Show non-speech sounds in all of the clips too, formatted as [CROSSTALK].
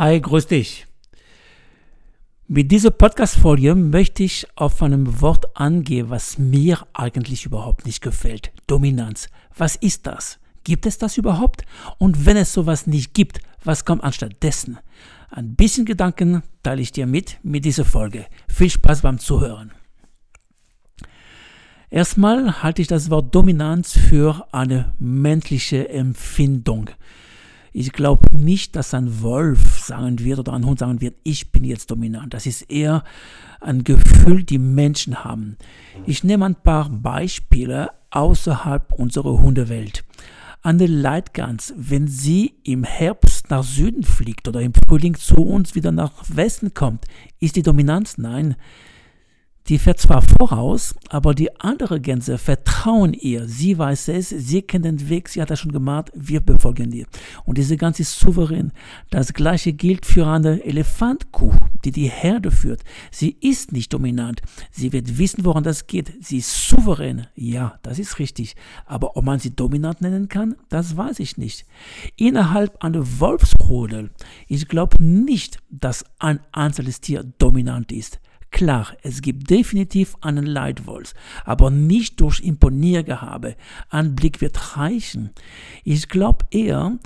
Hi, grüß dich. Mit dieser Podcast-Folge möchte ich auf einem Wort angehen, was mir eigentlich überhaupt nicht gefällt. Dominanz. Was ist das? Gibt es das überhaupt? Und wenn es sowas nicht gibt, was kommt anstattdessen? Ein bisschen Gedanken teile ich dir mit mit dieser Folge. Viel Spaß beim Zuhören. Erstmal halte ich das Wort Dominanz für eine menschliche Empfindung. Ich glaube nicht, dass ein Wolf sagen wird oder ein Hund sagen wird, ich bin jetzt dominant. Das ist eher ein Gefühl, die Menschen haben. Ich nehme ein paar Beispiele außerhalb unserer Hundewelt. Eine Leitgans, wenn sie im Herbst nach Süden fliegt oder im Frühling zu uns wieder nach Westen kommt, ist die Dominanz? Nein. Die fährt zwar voraus, aber die andere Gänse vertrauen ihr. Sie weiß es, sie kennt den Weg, sie hat das schon gemacht, wir befolgen ihr. Und diese Gans ist souverän. Das gleiche gilt für eine Elefantkuh, die die Herde führt. Sie ist nicht dominant. Sie wird wissen, woran das geht. Sie ist souverän. Ja, das ist richtig. Aber ob man sie dominant nennen kann, das weiß ich nicht. Innerhalb einer Wolfsrudel, ich glaube nicht, dass ein einzelnes Tier dominant ist. Klar, es gibt definitiv einen Leitwolf, aber nicht durch Imponiergehabe. Ein Blick wird reichen. Ich glaube eher,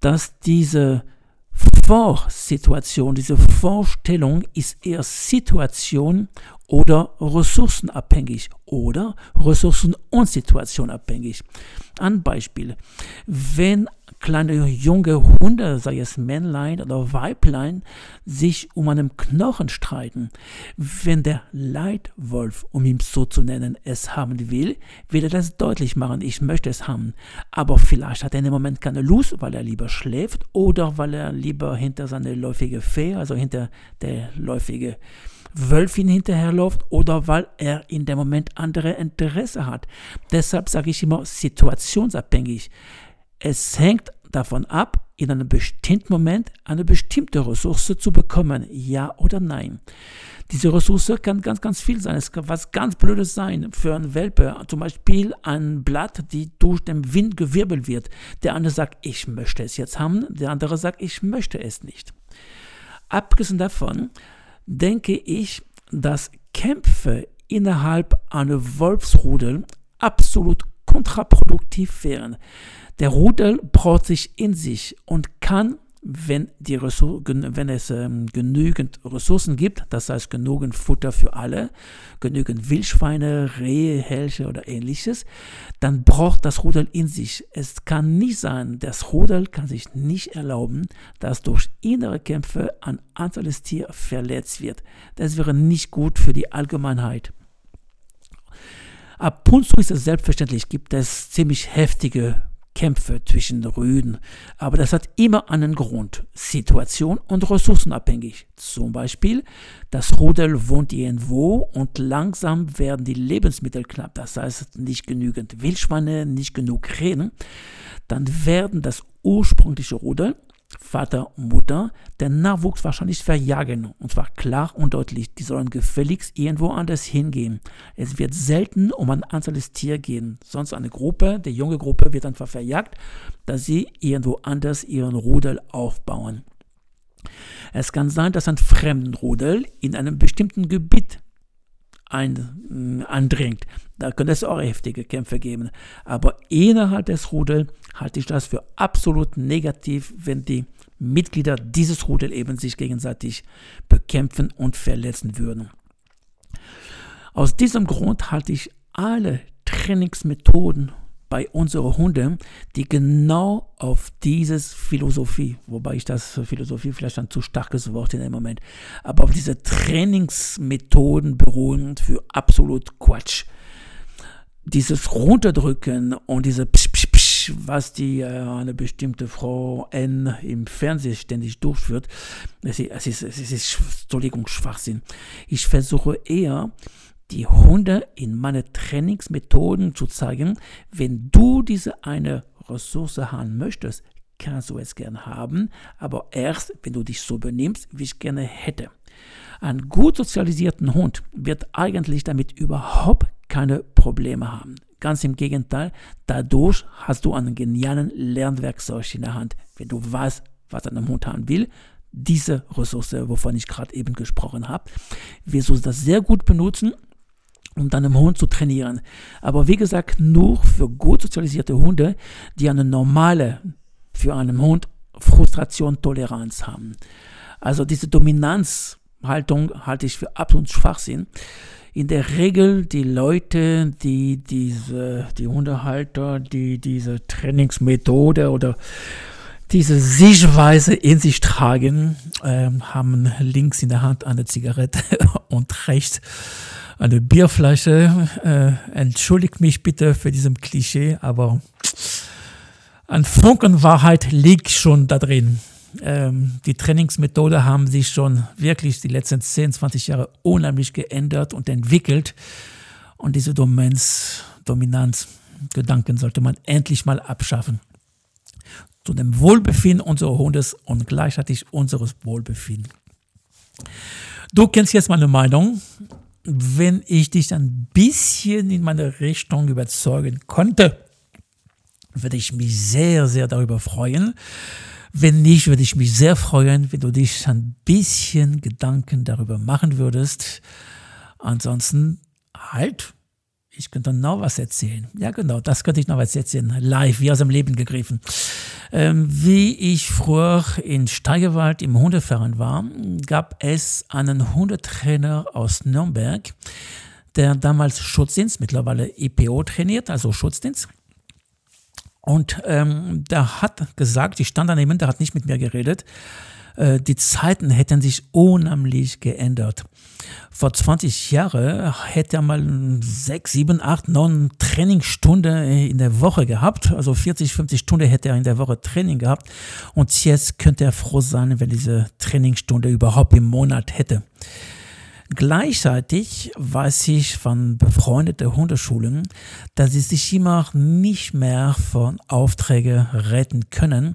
dass diese Vorsituation, diese Vorstellung ist eher Situation oder ressourcenabhängig oder ressourcen- und situationabhängig. Ein Beispiel. Wenn kleine junge Hunde, sei es Männlein oder Weiblein, sich um einen Knochen streiten. Wenn der Leitwolf, um ihn so zu nennen, es haben will, will er das deutlich machen, ich möchte es haben. Aber vielleicht hat er im Moment keine Lust, weil er lieber schläft oder weil er lieber hinter seine läufige Fee, also hinter der läufige Wölfin hinterherläuft oder weil er in dem Moment andere Interesse hat. Deshalb sage ich immer situationsabhängig. Es hängt davon ab, in einem bestimmten Moment eine bestimmte Ressource zu bekommen, ja oder nein. Diese Ressource kann ganz, ganz viel sein. Es kann was ganz Blödes sein für einen Welpe. Zum Beispiel ein Blatt, die durch den Wind gewirbelt wird. Der eine sagt, ich möchte es jetzt haben. Der andere sagt, ich möchte es nicht. Abgesehen davon denke ich, dass Kämpfe innerhalb einer Wolfsrudel absolut kontraproduktiv wären. Der Rudel braucht sich in sich und kann, wenn, die wenn es ähm, genügend Ressourcen gibt, das heißt genügend Futter für alle, genügend Wildschweine, Rehe, Helche oder ähnliches, dann braucht das Rudel in sich. Es kann nicht sein, das Rudel kann sich nicht erlauben, dass durch innere Kämpfe ein einzelnes Tier verletzt wird. Das wäre nicht gut für die Allgemeinheit. Ab und zu ist es selbstverständlich, gibt es ziemlich heftige Kämpfe zwischen Rüden, aber das hat immer einen Grund, Situation und ressourcenabhängig. Zum Beispiel, das Rudel wohnt irgendwo und langsam werden die Lebensmittel knapp, das heißt nicht genügend Wildschweine, nicht genug Rehen, dann werden das ursprüngliche Rudel Vater und Mutter den Nachwuchs wahrscheinlich verjagen. Und zwar klar und deutlich. Die sollen gefälligst irgendwo anders hingehen. Es wird selten um ein einzelnes Tier gehen. Sonst eine Gruppe, die junge Gruppe wird einfach verjagt, dass sie irgendwo anders ihren Rudel aufbauen. Es kann sein, dass ein Fremdenrudel in einem bestimmten Gebiet ein, andringt. Da könnte es auch heftige Kämpfe geben. Aber innerhalb des Rudels halte ich das für absolut negativ, wenn die Mitglieder dieses Rudels eben sich gegenseitig bekämpfen und verletzen würden. Aus diesem Grund halte ich alle Trainingsmethoden bei unseren Hunden, die genau auf dieses Philosophie, wobei ich das Philosophie vielleicht ein zu starkes Wort in dem Moment, aber auf diese Trainingsmethoden beruhen für absolut Quatsch. Dieses Runterdrücken und diese Psch, Psch, Was die äh, eine bestimmte Frau N im Fernsehen ständig durchführt, es ist, es ist, es ist Entschuldigung, Schwachsinn. Ich versuche eher, die Hunde in meine Trainingsmethoden zu zeigen, wenn du diese eine Ressource haben möchtest, kannst du es gerne haben, aber erst, wenn du dich so benimmst, wie ich gerne hätte. Ein gut sozialisierten Hund wird eigentlich damit überhaupt keine Probleme haben. Ganz im Gegenteil, dadurch hast du einen genialen Lernwerkzeug in der Hand. Wenn du weißt, was dein Hund haben will, diese Ressource, wovon ich gerade eben gesprochen habe. Wirst du das sehr gut benutzen um deinem Hund zu trainieren. Aber wie gesagt, nur für gut sozialisierte Hunde, die eine normale, für einen Hund Frustration, Toleranz haben. Also diese Dominanzhaltung halte ich für absolut Schwachsinn. In der Regel die Leute, die diese, die Hundehalter, die diese Trainingsmethode oder diese Sichtweise in sich tragen, äh, haben links in der Hand eine Zigarette [LAUGHS] und rechts eine Bierflasche. Äh, entschuldigt mich bitte für diesem Klischee, aber ein Funken Wahrheit liegt schon da drin. Ähm, die Trainingsmethode haben sich schon wirklich die letzten 10, 20 Jahre unheimlich geändert und entwickelt. Und diese Dominanz, Dominanzgedanken sollte man endlich mal abschaffen. Zu dem Wohlbefinden unseres Hundes und gleichzeitig unseres Wohlbefinden. Du kennst jetzt meine Meinung. Wenn ich dich ein bisschen in meine Richtung überzeugen konnte, würde ich mich sehr, sehr darüber freuen. Wenn nicht, würde ich mich sehr freuen, wenn du dich ein bisschen Gedanken darüber machen würdest. Ansonsten halt, ich könnte noch was erzählen. Ja, genau, das könnte ich noch was erzählen. Live, wie aus dem Leben gegriffen. Ähm, wie ich früher in Steigerwald im Hundeverein war, gab es einen Hundetrainer aus Nürnberg, der damals Schutzdienst, mittlerweile IPO trainiert, also Schutzdienst. Und ähm, der hat gesagt, ich stand daneben, der hat nicht mit mir geredet, äh, die Zeiten hätten sich unheimlich geändert. Vor 20 Jahren hätte er mal sechs, sieben, acht, neun Trainingsstunden in der Woche gehabt. Also 40, 50 Stunden hätte er in der Woche Training gehabt. Und jetzt könnte er froh sein, wenn diese Trainingsstunde überhaupt im Monat hätte. Gleichzeitig weiß ich von befreundeten Hundeschulen, dass sie sich immer nicht mehr von Aufträgen retten können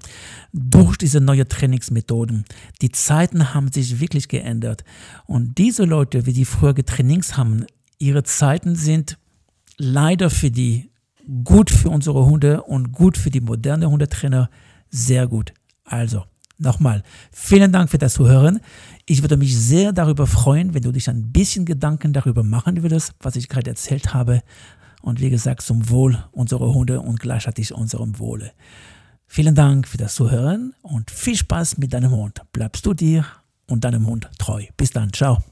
durch diese neuen Trainingsmethoden. Die Zeiten haben sich wirklich geändert. Und diese Leute, wie die früher getrainings haben, ihre Zeiten sind leider für die gut für unsere Hunde und gut für die moderne Hundetrainer sehr gut. Also, Nochmal, vielen Dank für das Zuhören. Ich würde mich sehr darüber freuen, wenn du dich ein bisschen Gedanken darüber machen würdest, was ich gerade erzählt habe. Und wie gesagt, zum Wohl unserer Hunde und gleichzeitig unserem Wohle. Vielen Dank für das Zuhören und viel Spaß mit deinem Hund. Bleibst du dir und deinem Hund treu. Bis dann. Ciao.